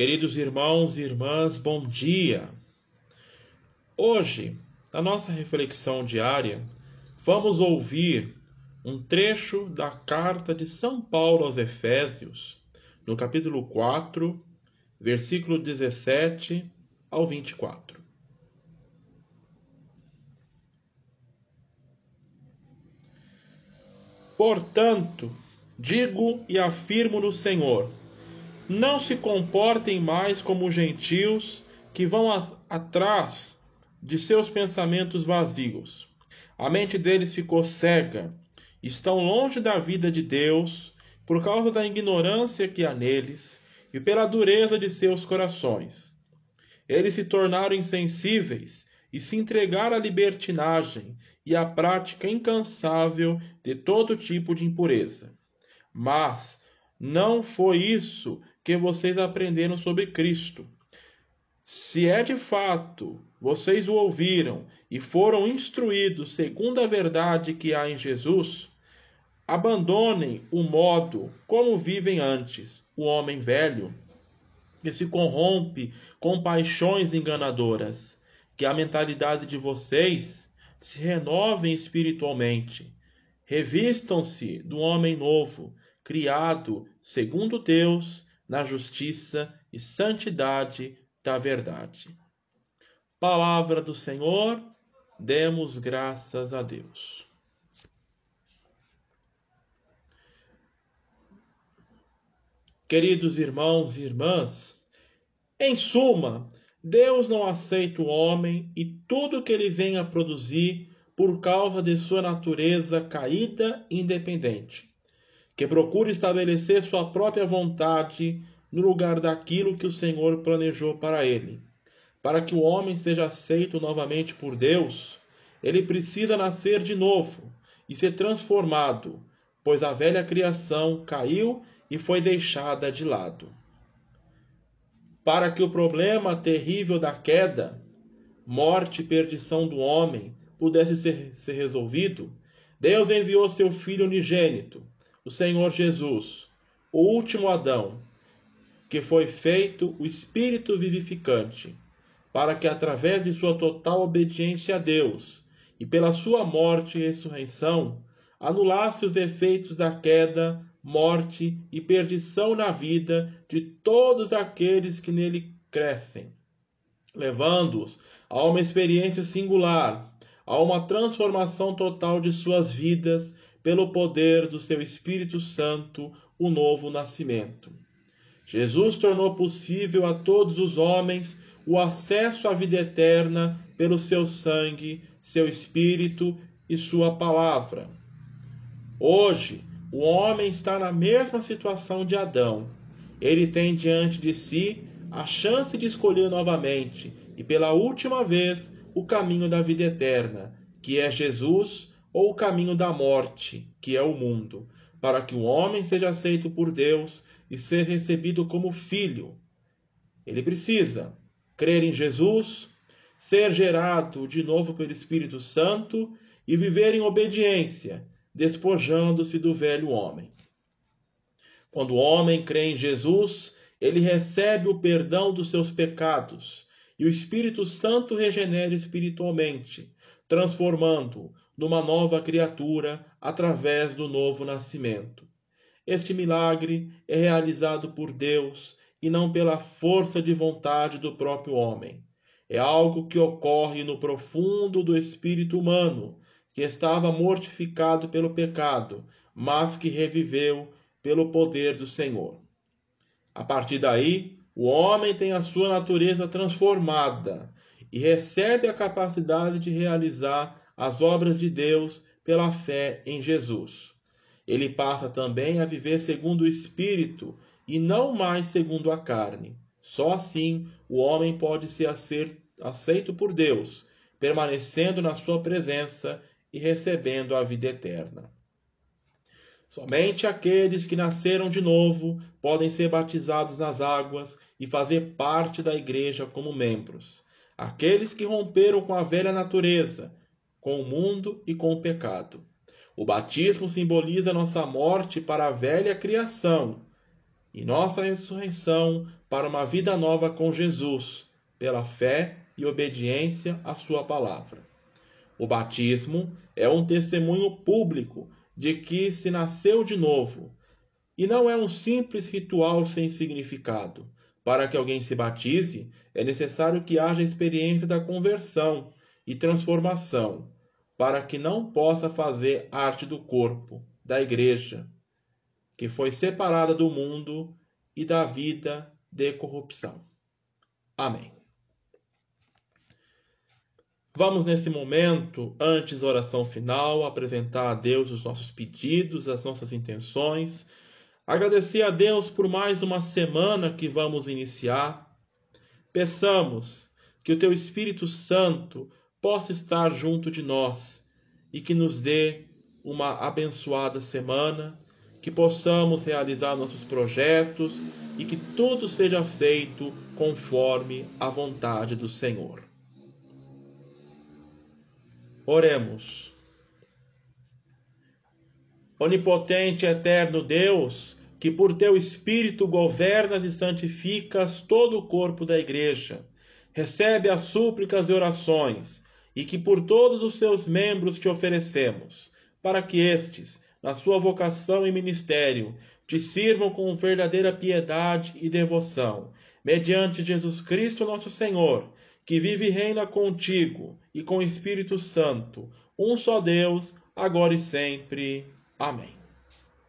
Queridos irmãos e irmãs, bom dia. Hoje, na nossa reflexão diária, vamos ouvir um trecho da carta de São Paulo aos Efésios, no capítulo 4, versículo 17 ao 24. Portanto, digo e afirmo no Senhor, não se comportem mais como gentios que vão a, atrás de seus pensamentos vazios. A mente deles ficou cega, estão longe da vida de Deus por causa da ignorância que há neles e pela dureza de seus corações. Eles se tornaram insensíveis e se entregaram à libertinagem e à prática incansável de todo tipo de impureza. Mas não foi isso que vocês aprenderam sobre Cristo. Se é de fato vocês o ouviram e foram instruídos segundo a verdade que há em Jesus, abandonem o modo como vivem antes, o homem velho, que se corrompe com paixões enganadoras, que a mentalidade de vocês se renovem espiritualmente. Revistam-se do homem novo, criado segundo Deus na justiça e santidade da verdade. Palavra do Senhor, demos graças a Deus. Queridos irmãos e irmãs, em suma, Deus não aceita o homem e tudo que ele vem a produzir por causa de sua natureza caída e independente que procure estabelecer sua própria vontade no lugar daquilo que o Senhor planejou para ele. Para que o homem seja aceito novamente por Deus, ele precisa nascer de novo e ser transformado, pois a velha criação caiu e foi deixada de lado. Para que o problema terrível da queda, morte e perdição do homem, pudesse ser, ser resolvido, Deus enviou seu Filho unigênito o Senhor Jesus, o último Adão, que foi feito o Espírito vivificante, para que através de sua total obediência a Deus e pela sua morte e ressurreição, anulasse os efeitos da queda, morte e perdição na vida de todos aqueles que nele crescem, levando-os a uma experiência singular, a uma transformação total de suas vidas pelo poder do seu Espírito Santo, o novo nascimento. Jesus tornou possível a todos os homens o acesso à vida eterna pelo seu sangue, seu Espírito e sua palavra. Hoje, o homem está na mesma situação de Adão. Ele tem diante de si a chance de escolher novamente e pela última vez o caminho da vida eterna, que é Jesus ou o caminho da morte, que é o mundo, para que o homem seja aceito por Deus e ser recebido como filho. Ele precisa crer em Jesus, ser gerado de novo pelo Espírito Santo e viver em obediência, despojando-se do velho homem. Quando o homem crê em Jesus, ele recebe o perdão dos seus pecados e o Espírito Santo regenera espiritualmente, transformando numa nova criatura através do novo nascimento. Este milagre é realizado por Deus e não pela força de vontade do próprio homem. É algo que ocorre no profundo do espírito humano, que estava mortificado pelo pecado, mas que reviveu pelo poder do Senhor. A partir daí, o homem tem a sua natureza transformada e recebe a capacidade de realizar as obras de Deus pela fé em Jesus. Ele passa também a viver segundo o Espírito e não mais segundo a carne. Só assim o homem pode ser aceito por Deus, permanecendo na sua presença e recebendo a vida eterna. Somente aqueles que nasceram de novo podem ser batizados nas águas e fazer parte da igreja como membros. Aqueles que romperam com a velha natureza com o mundo e com o pecado. O batismo simboliza nossa morte para a velha criação e nossa ressurreição para uma vida nova com Jesus, pela fé e obediência à Sua palavra. O batismo é um testemunho público de que se nasceu de novo, e não é um simples ritual sem significado. Para que alguém se batize, é necessário que haja experiência da conversão e transformação, para que não possa fazer arte do corpo, da igreja, que foi separada do mundo e da vida de corrupção. Amém. Vamos nesse momento, antes da oração final, apresentar a Deus os nossos pedidos, as nossas intenções, agradecer a Deus por mais uma semana que vamos iniciar. Peçamos que o Teu Espírito Santo possa estar junto de nós e que nos dê uma abençoada semana, que possamos realizar nossos projetos e que tudo seja feito conforme a vontade do Senhor. Oremos. Onipotente eterno Deus, que por teu Espírito governas e santificas todo o corpo da Igreja, recebe as súplicas e orações, e que por todos os seus membros te oferecemos, para que estes, na sua vocação e ministério, te sirvam com verdadeira piedade e devoção, mediante Jesus Cristo nosso Senhor que vive e reina contigo e com o Espírito Santo, um só Deus, agora e sempre. Amém.